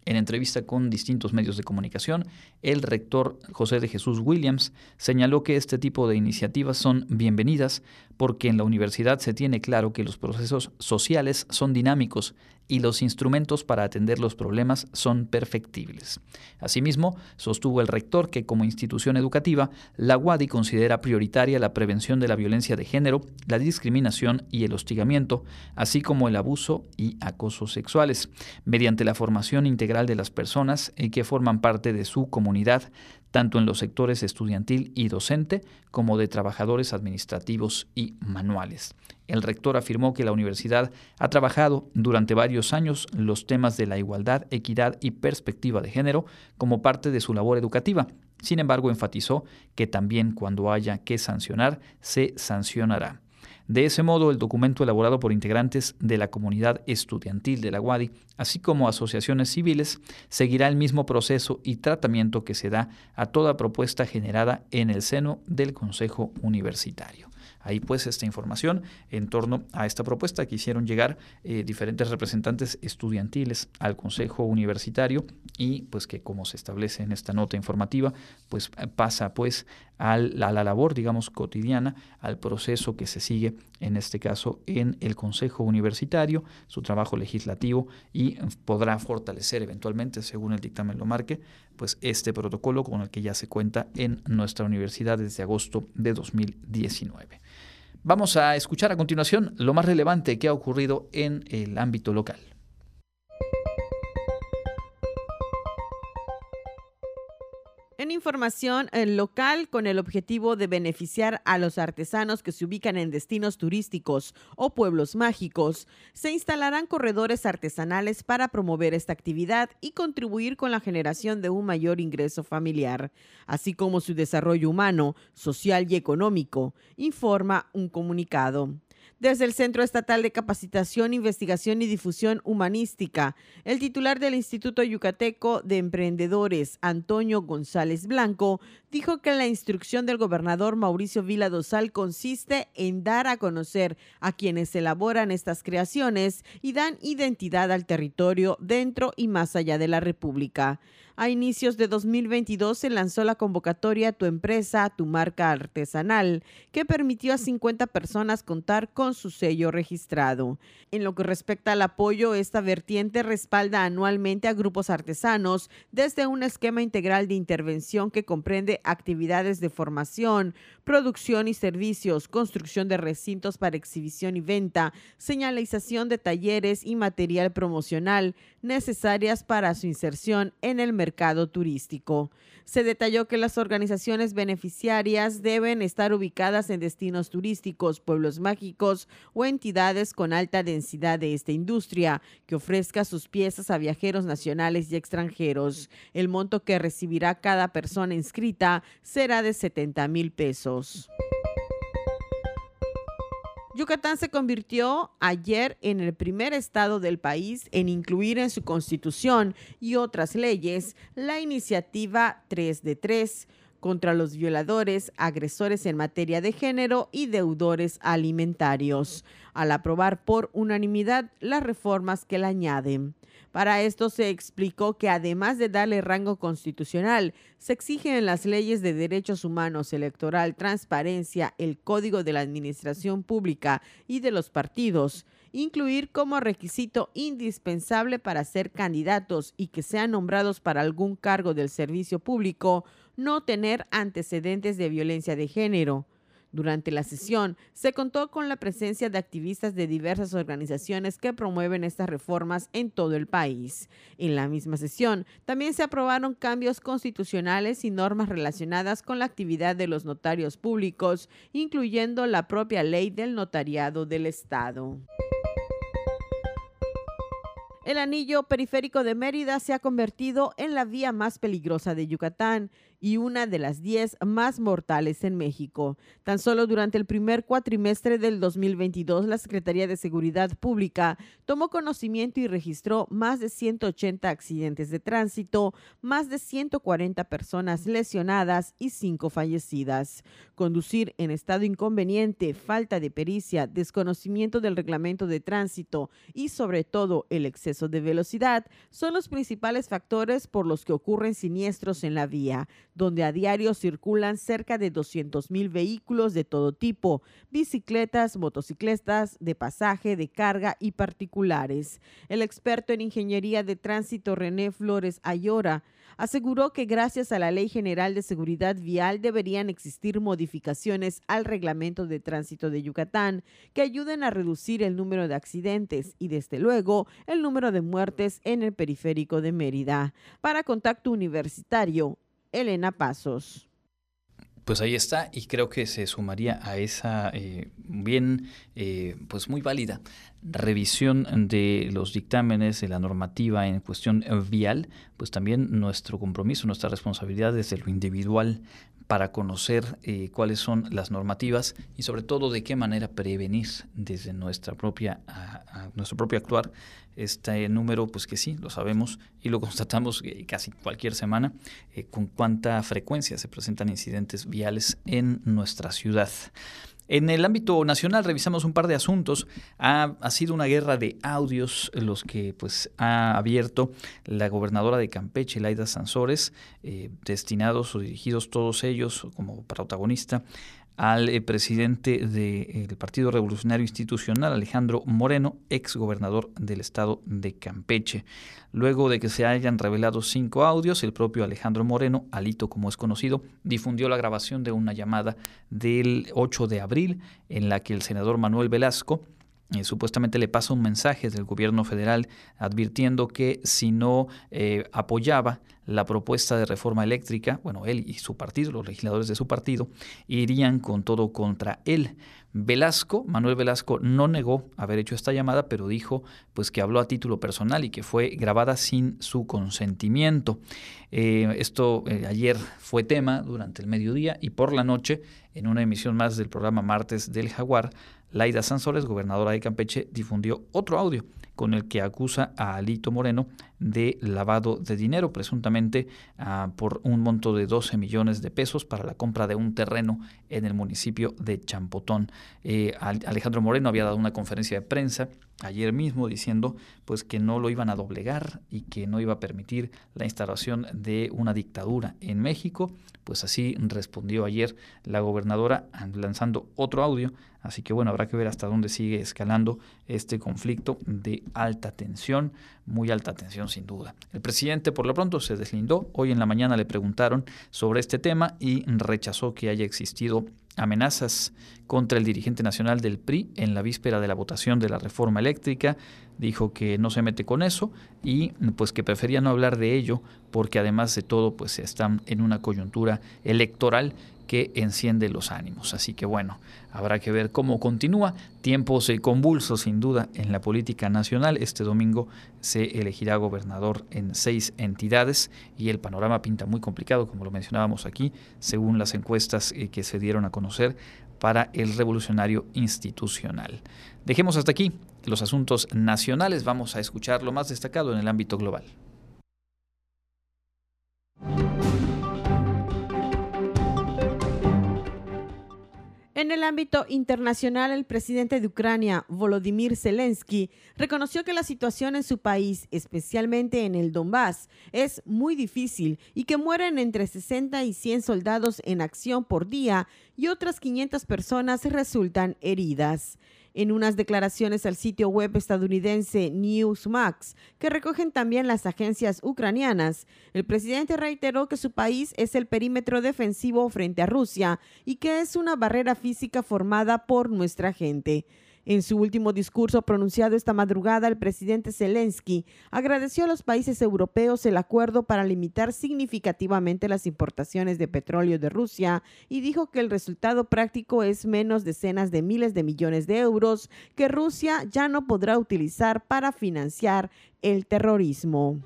En entrevista con distintos medios de comunicación, el rector José de Jesús Williams señaló que este tipo de iniciativas son bienvenidas porque en la universidad se tiene claro que los procesos sociales son dinámicos y los instrumentos para atender los problemas son perfectibles. Asimismo, sostuvo el rector que como institución educativa, la UADI considera prioritaria la prevención de la violencia de género, la discriminación y el hostigamiento, así como el abuso y acoso sexuales, mediante la formación integral de las personas que forman parte de su comunidad, tanto en los sectores estudiantil y docente como de trabajadores administrativos y manuales. El rector afirmó que la universidad ha trabajado durante varios años los temas de la igualdad, equidad y perspectiva de género como parte de su labor educativa. Sin embargo, enfatizó que también cuando haya que sancionar, se sancionará. De ese modo, el documento elaborado por integrantes de la comunidad estudiantil de la UADI, así como asociaciones civiles, seguirá el mismo proceso y tratamiento que se da a toda propuesta generada en el seno del Consejo Universitario. Ahí pues esta información en torno a esta propuesta que hicieron llegar eh, diferentes representantes estudiantiles al Consejo Universitario y pues que como se establece en esta nota informativa pues pasa pues a la, labor digamos cotidiana, al proceso que se sigue en este caso en el Consejo Universitario, su trabajo legislativo y podrá fortalecer eventualmente, según el dictamen lo marque, pues este protocolo con el que ya se cuenta en nuestra universidad desde agosto de 2019. Vamos a escuchar a continuación lo más relevante que ha ocurrido en el ámbito local. En información local, con el objetivo de beneficiar a los artesanos que se ubican en destinos turísticos o pueblos mágicos, se instalarán corredores artesanales para promover esta actividad y contribuir con la generación de un mayor ingreso familiar, así como su desarrollo humano, social y económico, informa un comunicado desde el Centro Estatal de Capacitación, Investigación y Difusión Humanística. El titular del Instituto Yucateco de Emprendedores, Antonio González Blanco, dijo que la instrucción del gobernador Mauricio Vila Dosal consiste en dar a conocer a quienes elaboran estas creaciones y dan identidad al territorio dentro y más allá de la República. A inicios de 2022 se lanzó la convocatoria Tu empresa, tu marca artesanal, que permitió a 50 personas contar con su sello registrado. En lo que respecta al apoyo, esta vertiente respalda anualmente a grupos artesanos desde un esquema integral de intervención que comprende actividades de formación, producción y servicios, construcción de recintos para exhibición y venta, señalización de talleres y material promocional necesarias para su inserción en el mercado turístico. Se detalló que las organizaciones beneficiarias deben estar ubicadas en destinos turísticos, pueblos mágicos o entidades con alta densidad de esta industria, que ofrezca sus piezas a viajeros nacionales y extranjeros. El monto que recibirá cada persona inscrita será de 70 mil pesos. Yucatán se convirtió ayer en el primer estado del país en incluir en su constitución y otras leyes la iniciativa 3 de 3 contra los violadores, agresores en materia de género y deudores alimentarios, al aprobar por unanimidad las reformas que la añaden. Para esto se explicó que además de darle rango constitucional, se exige en las leyes de derechos humanos, electoral, transparencia, el Código de la Administración Pública y de los partidos, incluir como requisito indispensable para ser candidatos y que sean nombrados para algún cargo del servicio público, no tener antecedentes de violencia de género durante la sesión se contó con la presencia de activistas de diversas organizaciones que promueven estas reformas en todo el país. En la misma sesión también se aprobaron cambios constitucionales y normas relacionadas con la actividad de los notarios públicos, incluyendo la propia ley del notariado del Estado. El anillo periférico de Mérida se ha convertido en la vía más peligrosa de Yucatán y una de las 10 más mortales en México. Tan solo durante el primer cuatrimestre del 2022, la Secretaría de Seguridad Pública tomó conocimiento y registró más de 180 accidentes de tránsito, más de 140 personas lesionadas y 5 fallecidas. Conducir en estado inconveniente, falta de pericia, desconocimiento del reglamento de tránsito y sobre todo el exceso de velocidad son los principales factores por los que ocurren siniestros en la vía, donde a diario circulan cerca de 200 mil vehículos de todo tipo, bicicletas, motocicletas, de pasaje, de carga y particulares. El experto en ingeniería de tránsito René Flores Ayora aseguró que gracias a la Ley General de Seguridad Vial deberían existir modificaciones al reglamento de tránsito de Yucatán que ayuden a reducir el número de accidentes y desde luego el número de muertes en el periférico de Mérida. Para Contacto Universitario, Elena Pasos. Pues ahí está y creo que se sumaría a esa eh, bien, eh, pues muy válida revisión de los dictámenes de la normativa en cuestión vial, pues también nuestro compromiso, nuestra responsabilidad desde lo individual para conocer eh, cuáles son las normativas y sobre todo de qué manera prevenir desde nuestra propia, nuestro propio actuar este número, pues que sí, lo sabemos y lo constatamos eh, casi cualquier semana, eh, con cuánta frecuencia se presentan incidentes viales en nuestra ciudad. En el ámbito nacional revisamos un par de asuntos. Ha, sido una guerra de audios los que pues, ha abierto la gobernadora de Campeche, Laida Sansores, eh, destinados o dirigidos todos ellos como protagonista al eh, presidente del Partido Revolucionario Institucional, Alejandro Moreno, ex gobernador del estado de Campeche. Luego de que se hayan revelado cinco audios, el propio Alejandro Moreno, Alito como es conocido, difundió la grabación de una llamada del 8 de abril en la que el senador Manuel Velasco eh, supuestamente le pasa un mensaje del gobierno federal advirtiendo que si no eh, apoyaba la propuesta de reforma eléctrica, bueno, él y su partido, los legisladores de su partido, irían con todo contra él. Velasco, Manuel Velasco, no negó haber hecho esta llamada, pero dijo pues que habló a título personal y que fue grabada sin su consentimiento. Eh, esto ayer fue tema durante el mediodía y por la noche, en una emisión más del programa Martes del Jaguar, Laida Sansores, gobernadora de Campeche, difundió otro audio con el que acusa a Alito Moreno de lavado de dinero, presuntamente ah, por un monto de 12 millones de pesos para la compra de un terreno en el municipio de Champotón. Eh, Alejandro Moreno había dado una conferencia de prensa ayer mismo diciendo pues que no lo iban a doblegar y que no iba a permitir la instalación de una dictadura en México, pues así respondió ayer la gobernadora lanzando otro audio Así que bueno, habrá que ver hasta dónde sigue escalando este conflicto de alta tensión, muy alta tensión sin duda. El presidente por lo pronto se deslindó. Hoy en la mañana le preguntaron sobre este tema y rechazó que haya existido amenazas contra el dirigente nacional del PRI en la víspera de la votación de la reforma eléctrica. Dijo que no se mete con eso y pues que prefería no hablar de ello porque además de todo pues están en una coyuntura electoral que enciende los ánimos. Así que bueno, habrá que ver cómo continúa. Tiempos convulsos sin duda en la política nacional. Este domingo se elegirá gobernador en seis entidades y el panorama pinta muy complicado, como lo mencionábamos aquí, según las encuestas eh, que se dieron a conocer para el revolucionario institucional. Dejemos hasta aquí los asuntos nacionales, vamos a escuchar lo más destacado en el ámbito global. En el ámbito internacional, el presidente de Ucrania, Volodymyr Zelensky, reconoció que la situación en su país, especialmente en el Donbass, es muy difícil y que mueren entre 60 y 100 soldados en acción por día y otras 500 personas resultan heridas en unas declaraciones al sitio web estadounidense Newsmax, que recogen también las agencias ucranianas. El presidente reiteró que su país es el perímetro defensivo frente a Rusia y que es una barrera física formada por nuestra gente. En su último discurso pronunciado esta madrugada, el presidente Zelensky agradeció a los países europeos el acuerdo para limitar significativamente las importaciones de petróleo de Rusia y dijo que el resultado práctico es menos decenas de miles de millones de euros que Rusia ya no podrá utilizar para financiar el terrorismo.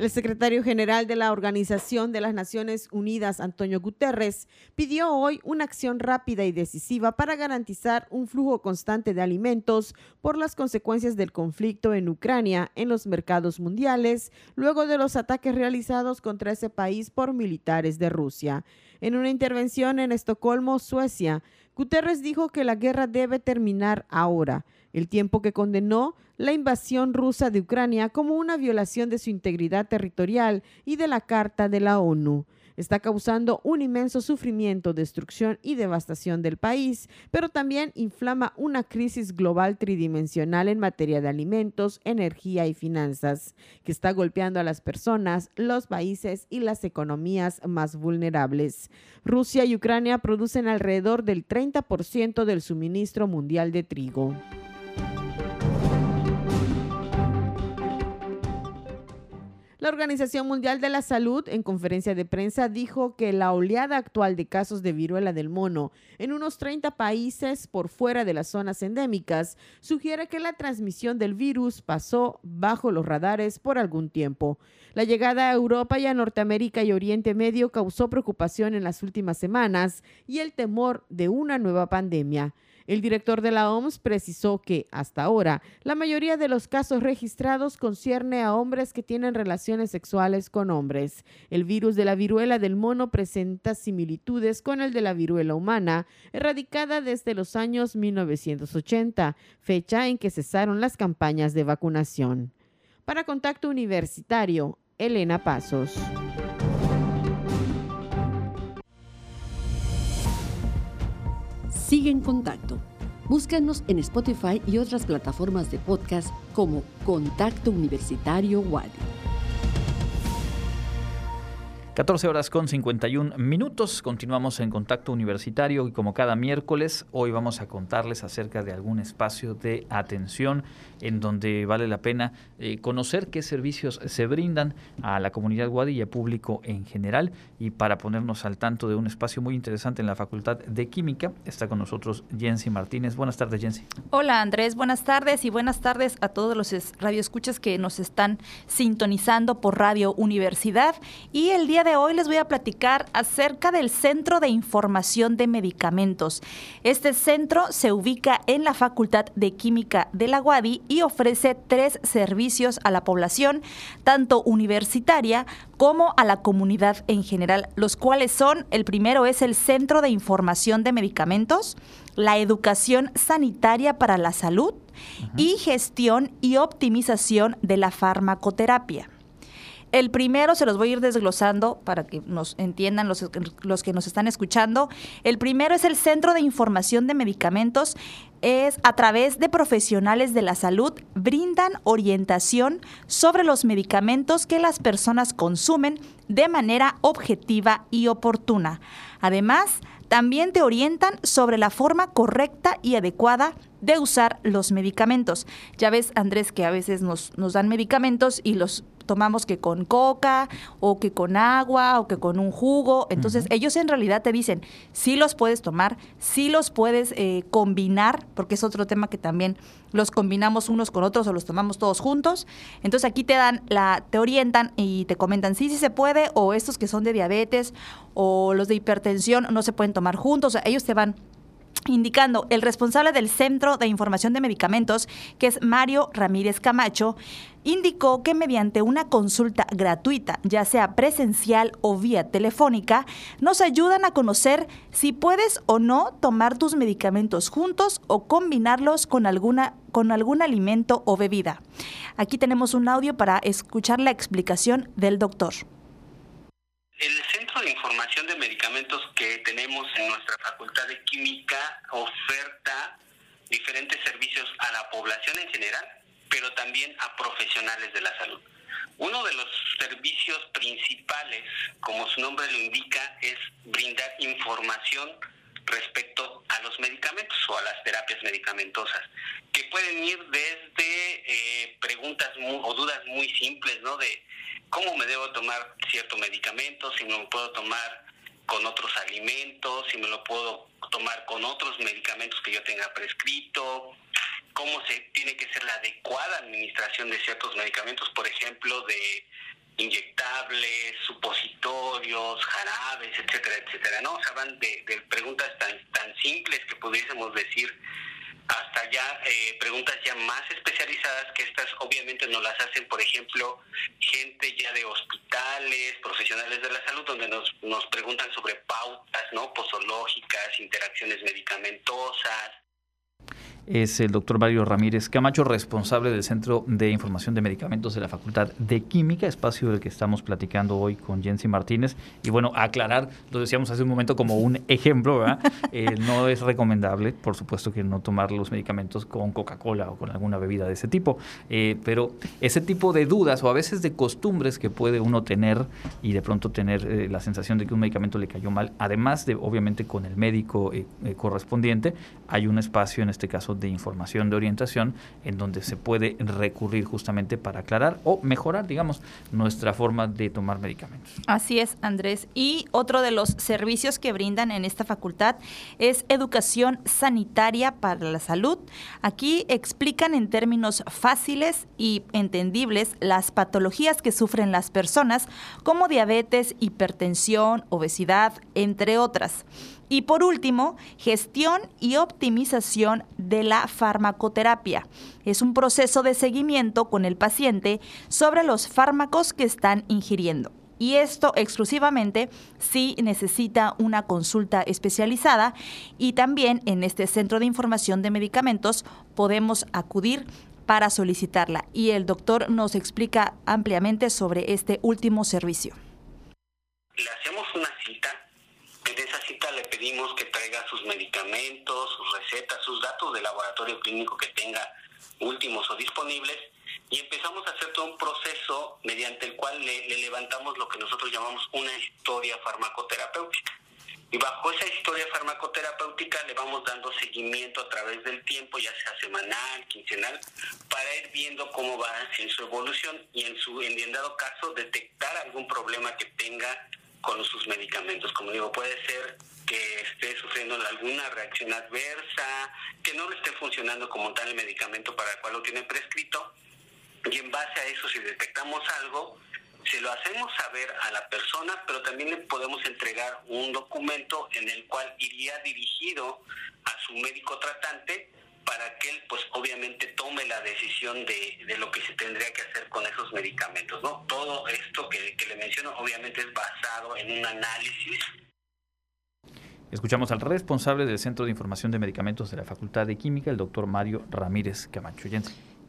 El secretario general de la Organización de las Naciones Unidas, Antonio Guterres, pidió hoy una acción rápida y decisiva para garantizar un flujo constante de alimentos por las consecuencias del conflicto en Ucrania en los mercados mundiales, luego de los ataques realizados contra ese país por militares de Rusia. En una intervención en Estocolmo, Suecia, Guterres dijo que la guerra debe terminar ahora, el tiempo que condenó la invasión rusa de Ucrania como una violación de su integridad territorial y de la Carta de la ONU está causando un inmenso sufrimiento, destrucción y devastación del país, pero también inflama una crisis global tridimensional en materia de alimentos, energía y finanzas, que está golpeando a las personas, los países y las economías más vulnerables. Rusia y Ucrania producen alrededor del 30% del suministro mundial de trigo. La Organización Mundial de la Salud, en conferencia de prensa, dijo que la oleada actual de casos de viruela del mono en unos 30 países por fuera de las zonas endémicas sugiere que la transmisión del virus pasó bajo los radares por algún tiempo. La llegada a Europa y a Norteamérica y Oriente Medio causó preocupación en las últimas semanas y el temor de una nueva pandemia. El director de la OMS precisó que, hasta ahora, la mayoría de los casos registrados concierne a hombres que tienen relaciones sexuales con hombres. El virus de la viruela del mono presenta similitudes con el de la viruela humana, erradicada desde los años 1980, fecha en que cesaron las campañas de vacunación. Para Contacto Universitario, Elena Pasos. Sigue en contacto. Búscanos en Spotify y otras plataformas de podcast como Contacto Universitario Wadi. 14 horas con 51 minutos. Continuamos en contacto universitario y como cada miércoles, hoy vamos a contarles acerca de algún espacio de atención en donde vale la pena eh, conocer qué servicios se brindan a la comunidad Wadi y al público en general. Y para ponernos al tanto de un espacio muy interesante en la Facultad de Química, está con nosotros Jensi Martínez. Buenas tardes, Jensi. Hola, Andrés. Buenas tardes y buenas tardes a todos los radioescuchas que nos están sintonizando por Radio Universidad. Y el día de hoy les voy a platicar acerca del Centro de Información de Medicamentos. Este centro se ubica en la Facultad de Química de la UADI y ofrece tres servicios a la población, tanto universitaria como a la comunidad en general, los cuales son, el primero es el Centro de Información de Medicamentos, la educación sanitaria para la salud y gestión y optimización de la farmacoterapia. El primero se los voy a ir desglosando para que nos entiendan los, los, que nos están escuchando. El primero es el Centro de Información de Medicamentos. Es a través de profesionales de la salud, brindan orientación sobre los medicamentos que las personas consumen de manera objetiva y oportuna. Además, también te orientan sobre la forma correcta y adecuada de usar los medicamentos. Ya ves, Andrés, que a veces nos, nos dan medicamentos y los tomamos que con coca o que con agua o que con un jugo. Entonces ellos en realidad te dicen, sí los puedes tomar, sí los puedes eh, combinar, porque es otro tema que también los combinamos unos con otros o los tomamos todos juntos. Entonces aquí te dan la, te orientan y te comentan sí, sí se puede, o estos que son de diabetes o los de hipertensión no se pueden tomar juntos. O sea, ellos te van indicando el responsable del Centro de Información de Medicamentos, que es Mario Ramírez Camacho, indicó que mediante una consulta gratuita, ya sea presencial o vía telefónica, nos ayudan a conocer si puedes o no tomar tus medicamentos juntos o combinarlos con alguna con algún alimento o bebida. Aquí tenemos un audio para escuchar la explicación del doctor. El Centro de Información de Medicamentos que tenemos en nuestra Facultad de Química oferta diferentes servicios a la población en general, pero también a profesionales de la salud. Uno de los servicios principales, como su nombre lo indica, es brindar información respecto a los medicamentos o a las terapias medicamentosas, que pueden ir desde eh, preguntas o dudas muy simples, ¿no? De cómo me debo tomar cierto medicamento, si me lo puedo tomar con otros alimentos, si me lo puedo tomar con otros medicamentos que yo tenga prescrito, cómo se tiene que ser la adecuada administración de ciertos medicamentos, por ejemplo, de inyectables, supositorios, jarabes, etcétera, etcétera, ¿no? O sea, van de, preguntas tan, tan simples que pudiésemos decir hasta ya eh, preguntas ya más especializadas que estas obviamente no las hacen, por ejemplo, gente ya de hospitales, profesionales de la salud, donde nos, nos preguntan sobre pautas, ¿no? Posológicas, interacciones medicamentosas, es el doctor Mario Ramírez Camacho, responsable del Centro de Información de Medicamentos de la Facultad de Química, espacio del que estamos platicando hoy con Jensi Martínez. Y bueno, aclarar, lo decíamos hace un momento como un ejemplo, ¿verdad? Eh, no es recomendable, por supuesto que no tomar los medicamentos con Coca-Cola o con alguna bebida de ese tipo, eh, pero ese tipo de dudas o a veces de costumbres que puede uno tener y de pronto tener eh, la sensación de que un medicamento le cayó mal, además de obviamente con el médico correspondiente, hay un espacio en este caso de información de orientación en donde se puede recurrir justamente para aclarar o mejorar, digamos, nuestra forma de tomar medicamentos. Así es, Andrés. Y otro de los servicios que brindan en esta facultad es educación sanitaria para la salud. Aquí explican en términos fáciles y entendibles las patologías que sufren las personas como diabetes, hipertensión, obesidad, entre otras. Y por último, gestión y optimización de la farmacoterapia. Es un proceso de seguimiento con el paciente sobre los fármacos que están ingiriendo. Y esto exclusivamente si necesita una consulta especializada y también en este centro de información de medicamentos podemos acudir para solicitarla. Y el doctor nos explica ampliamente sobre este último servicio. Le hacemos una cita en esa cita le pedimos que traiga sus medicamentos, sus recetas, sus datos de laboratorio clínico que tenga últimos o disponibles y empezamos a hacer todo un proceso mediante el cual le, levantamos lo que nosotros llamamos una historia farmacoterapéutica. Y bajo esa historia farmacoterapéutica le vamos dando seguimiento a través del tiempo, ya sea semanal, quincenal, para ir viendo cómo va en su evolución y en su en dado caso detectar algún problema que tenga con sus medicamentos. Como digo, puede ser que esté sufriendo alguna reacción adversa, que no le esté funcionando como tal el medicamento para el cual lo tiene prescrito. Y en base a eso, si detectamos algo, se lo hacemos saber a la persona, pero también le podemos entregar un documento en el cual iría dirigido a su médico tratante para que él pues obviamente tome la decisión de, de, lo que se tendría que hacer con esos medicamentos, ¿no? Todo esto que, que le menciono obviamente es basado en un análisis Escuchamos al responsable del Centro de Información de Medicamentos de la Facultad de Química, el doctor Mario Ramírez Camacho.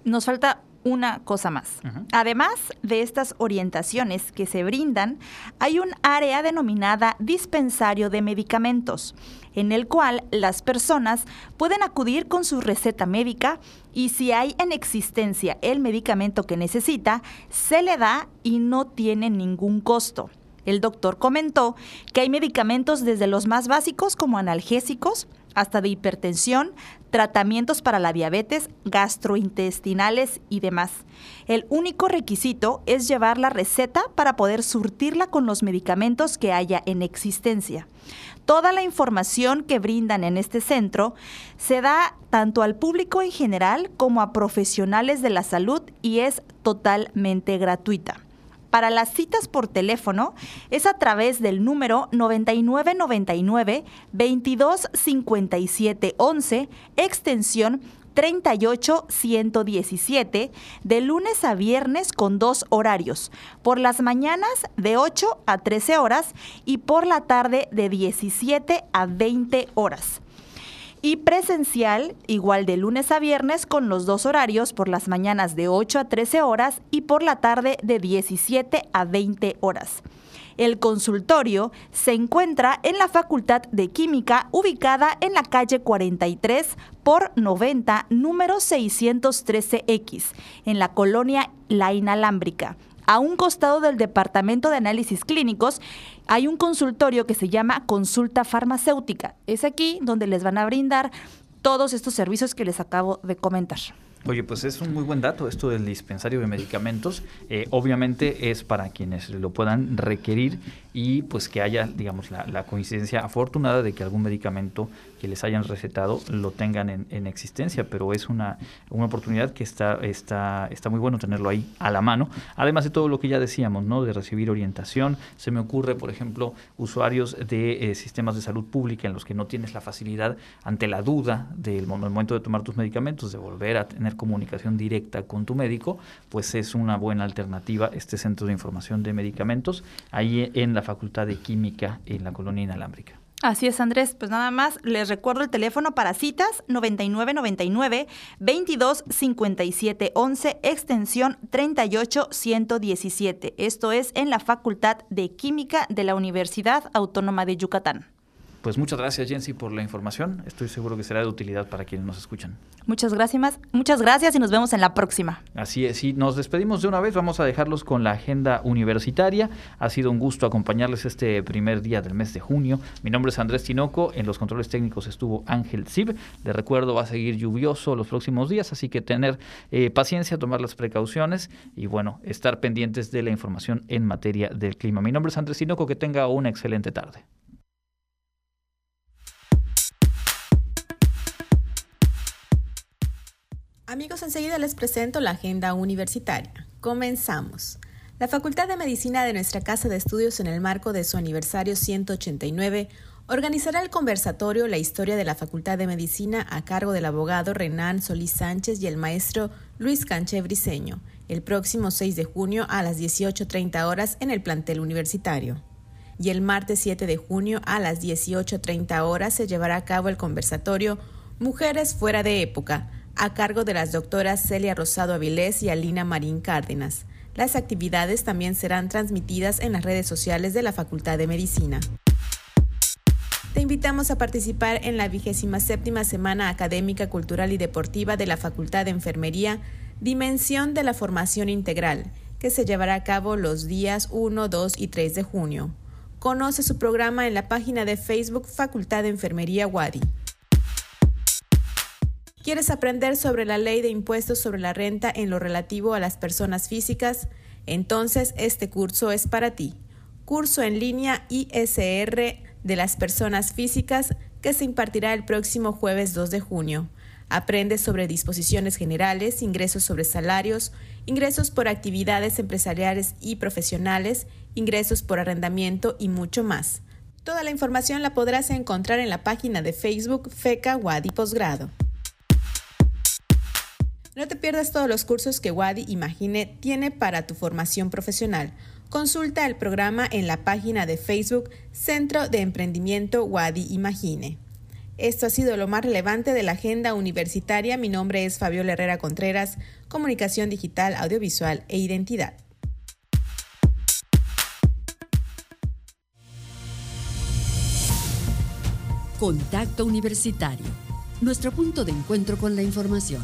Nos falta una cosa más. Además de estas orientaciones que se brindan, hay un área denominada dispensario de medicamentos, en el cual las personas pueden acudir con su receta médica y si hay en existencia el medicamento que necesita, se le da y no tiene ningún costo. El doctor comentó que hay medicamentos desde los más básicos como analgésicos, hasta de hipertensión, tratamientos para la diabetes, gastrointestinales y demás. El único requisito es llevar la receta para poder surtirla con los medicamentos que haya en existencia. Toda la información que brindan en este centro se da tanto al público en general como a profesionales de la salud y es totalmente gratuita para las citas por teléfono es a través del número 9999 225711 extensión 38117 de lunes a viernes con dos horarios, por las mañanas de 8 a 13 horas y por la tarde de 17 a 20 horas y presencial igual de lunes a viernes con los dos horarios por las mañanas de 8 a 13 horas y por la tarde de 17 a 20 horas. El consultorio se encuentra en la Facultad de Química ubicada en la calle 43 por 90, número 613X, en la colonia La Inalámbrica a un costado del Departamento de Análisis Clínicos hay un consultorio que se llama Consulta Farmacéutica. Es aquí donde les van a brindar todos estos servicios que les acabo de comentar. Oye, pues es un muy buen dato esto del dispensario de medicamentos. Eh, obviamente es para quienes lo puedan requerir y pues que haya, digamos, la, coincidencia afortunada de que algún medicamento que les hayan recetado lo tengan en, existencia, pero es una, una oportunidad que está, está, está muy bueno tenerlo ahí a la mano, además de todo lo que ya decíamos, ¿no? De recibir orientación, se me ocurre, por ejemplo, usuarios de eh, sistemas de salud pública en los que no tienes la facilidad ante la duda del momento de tomar tus medicamentos, de volver a tener comunicación directa con tu médico, pues es una buena alternativa este centro de información de medicamentos ahí en la Facultad de Química en la colonia inalámbrica. Así es, Andrés. Pues nada más les recuerdo el teléfono para citas 9999 22 57 11 extensión 38 117. Esto es en la Facultad de Química de la Universidad Autónoma de Yucatán. Pues muchas gracias, Jensi, por la información. Estoy seguro que será de utilidad para quienes nos escuchan. Muchas gracias, muchas gracias y nos vemos en la próxima. Así es, y nos despedimos de una vez. Vamos a dejarlos con la agenda universitaria. Ha sido un gusto acompañarles este primer día del mes de junio. Mi nombre es Andrés Tinoco. En los controles técnicos estuvo Ángel Sib. Les recuerdo, va a seguir lluvioso los próximos días, así que tener eh, paciencia, tomar las precauciones y, bueno, estar pendientes de la información en materia del clima. Mi nombre es Andrés Tinoco. Que tenga una excelente tarde. Amigos, enseguida les presento la agenda universitaria. Comenzamos. La Facultad de Medicina de nuestra Casa de Estudios en el marco de su aniversario 189 organizará el conversatorio La historia de la Facultad de Medicina a cargo del abogado Renan Solís Sánchez y el maestro Luis Canche Briseño, el próximo 6 de junio a las 18.30 horas en el plantel universitario. Y el martes 7 de junio a las 18.30 horas se llevará a cabo el conversatorio Mujeres fuera de época, a cargo de las doctoras Celia Rosado Avilés y Alina Marín Cárdenas. Las actividades también serán transmitidas en las redes sociales de la Facultad de Medicina. Te invitamos a participar en la vigésima séptima Semana Académica, Cultural y Deportiva de la Facultad de Enfermería, Dimensión de la Formación Integral, que se llevará a cabo los días 1, 2 y 3 de junio. Conoce su programa en la página de Facebook Facultad de Enfermería Wadi. ¿Quieres aprender sobre la ley de impuestos sobre la renta en lo relativo a las personas físicas? Entonces este curso es para ti. Curso en línea ISR de las personas físicas que se impartirá el próximo jueves 2 de junio. Aprende sobre disposiciones generales, ingresos sobre salarios, ingresos por actividades empresariales y profesionales, ingresos por arrendamiento y mucho más. Toda la información la podrás encontrar en la página de Facebook FECA Wadi Posgrado. No te pierdas todos los cursos que Wadi Imagine tiene para tu formación profesional. Consulta el programa en la página de Facebook Centro de Emprendimiento Wadi Imagine. Esto ha sido lo más relevante de la agenda universitaria. Mi nombre es Fabiola Herrera Contreras, Comunicación Digital, Audiovisual e Identidad. Contacto Universitario, nuestro punto de encuentro con la información